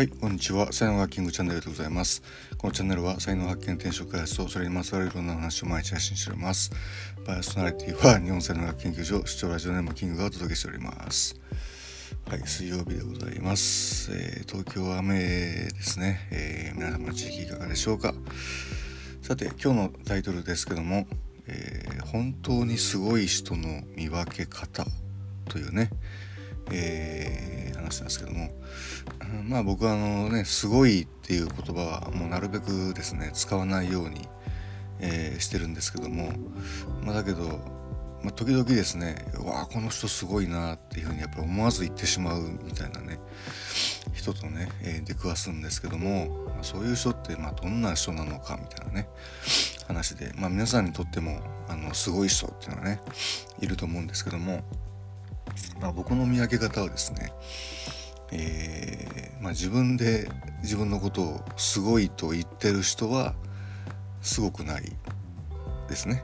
はい、こんにちは。才能ハッキングチャンネルでございます。このチャンネルは才能発見転職開発とそれにまつわるいろんな話を毎日配信しております。パーソナリティは日本才能学研究所視聴ラジオネームキングがお届けしております。はい、水曜日でございます。えー東京は雨ですね、えー皆様の地域いかがでしょうか。さて、今日のタイトルですけども、えー本当にすごい人の見分け方というね、えー話なんですけども、うんまあ僕はあのね「すごい」っていう言葉はもうなるべくですね使わないように、えーしてるんですけども、まあ、だけど、まあ、時々ですね「わあこの人すごいな」っていうふうにやっぱり思わず言ってしまうみたいなね人とね、えー出くわすんですけども、まあそういう人ってまあどんな人なのかみたいなね話で、まあ、皆さんにとってもあのすごい人っていうのはねいると思うんですけども、まあ、僕の見分け方はですねえーまあ、自分で自分のことをすごいと言ってる人はすごくないですね。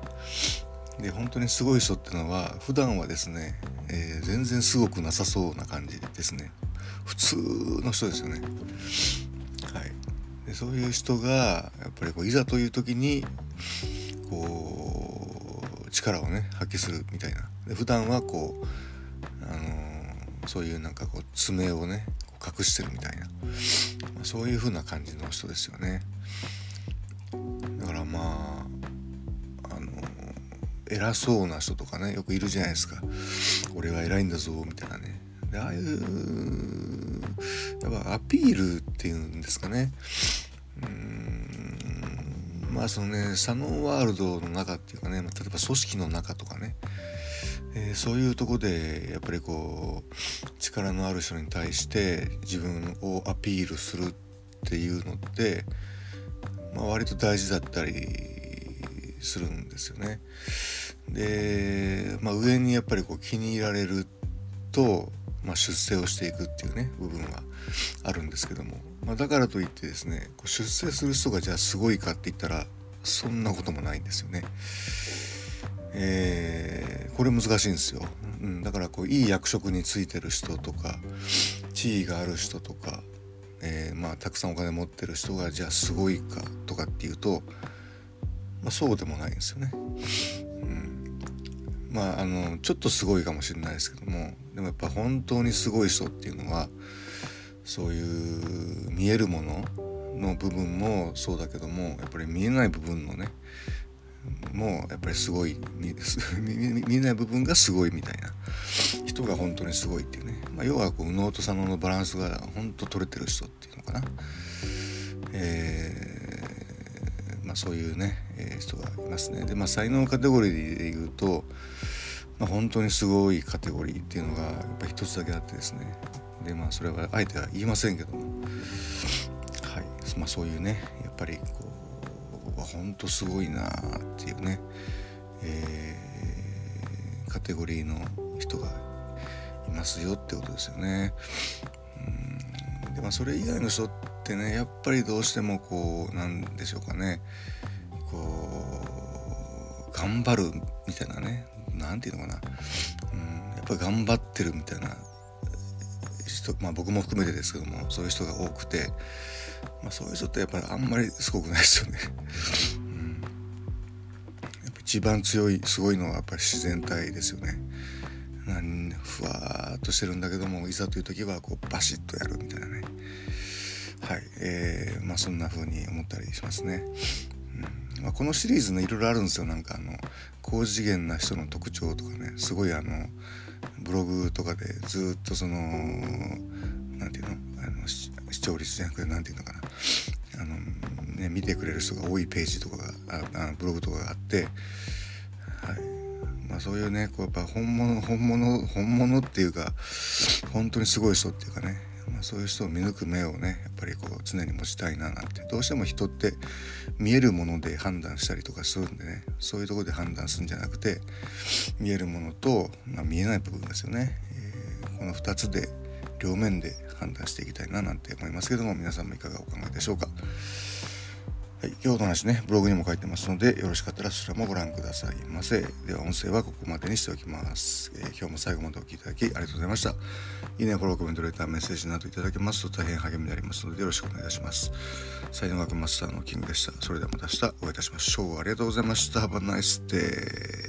で本当にすごい人っていうのは普段はですね、えー全然すごくなさそうな感じですね普通の人ですよね。はい、でそういう人がやっぱりこういざという時にこう力をね発揮するみたいなで普段はこうそういうなんかこう爪をね隠してるみたいな、そういう風な感じの人ですよね。だからまああの偉そうな人とかねよくいるじゃないですか。俺は偉いんだぞみたいなね。でああいうやっぱアピールっていうんですかね。うーんまあそのねサノーワールドの中っていうかね例えば組織の中とかね。えーそういうとこでやっぱりこう力のある人に対して自分をアピールするっていうのって、まあ、割と大事だったりするんですよね。で、まあ、上にやっぱりこう気に入られると、まあ、出世をしていくっていうね部分はあるんですけども、まあ、だからといってですねこう出世する人がじゃあすごいかって言ったらそんなこともないんですよね。えーこれ難しいんですよ、うん、だからこういい役職についてる人とか地位がある人とか、えーまあたくさんお金持ってる人がじゃあすごいかとかっていうと、まあ、そうでもないんですよね。うん、まああのちょっとすごいかもしれないですけどもでもやっぱ本当にすごい人っていうのはそういう見えるものの部分もそうだけどもやっぱり見えない部分のねもやっぱりすごい見えない部分がすごいみたいな。人が本当にすごいっていうね、まあ、要はこう右脳と左脳のバランスが本当取れてる人っていうのかな、えーまあ、そういうね、えー人がいますね。でまあ才能カテゴリーで言うと、まあ、本当にすごいカテゴリーっていうのがやっぱ一つだけあってですね。でまあそれはあえては言いませんけども。はい。まあそういうねやっぱりこう本当すごいなっていうね、えーカテゴリーの人がいますよってことですよね。うん。でまあそれ以外の人ってねやっぱりどうしてもこうなんでしょうかね。こう頑張るみたいなね。なんていうのかな、うん、やっぱり頑張ってるみたいな人まあ僕も含めてですけどもそういう人が多くて、まあ、そういう人ってやっぱりあんまりすごくないですよね。うん、やっぱ一番強いすごいのはやっぱり自然体ですよね。なんふわっとしてるんだけどもいざという時はこうバシッとやるみたいなねはいえー、まあそんな風に思ったりしますね。うんまあ、このシリーズねいろいろあるんですよなんかあの高次元な人の特徴とかねすごいあのブログとかでずっとその何て言うの？あの視聴率じゃなくて何て言うのかな？あの、ね、見てくれる人が多いページとかがああブログとかがあって、はい。まあ、そういうねこうやっぱ本物本物本物っていうか本当にすごい人っていうかね、そういう人を見抜く目をねやっぱりこう常に持ちたいななんて。どうしても人って見えるもので判断したりとかするんでね。そういうところで判断するんじゃなくて見えるものと、まあ、見えない部分ですよね、えーこの2つで両面で判断していきたいななんて思いますけども皆さんもいかがお考えでしょうか。はい、今日の話ね、ブログにも書いてますので、よろしかったらそちらもご覧くださいませ。では、音声はここまでにしておきます。えー、今日も最後までお聴きいただきありがとうございました。いいね、フォロー、コメント、レター、メッセージなどいただけますと大変励みになりますので、よろしくお願いいたします。才能学マスターのキングでした。それではまた明日お会いいたしましょう。ありがとうございました。Have a nice day.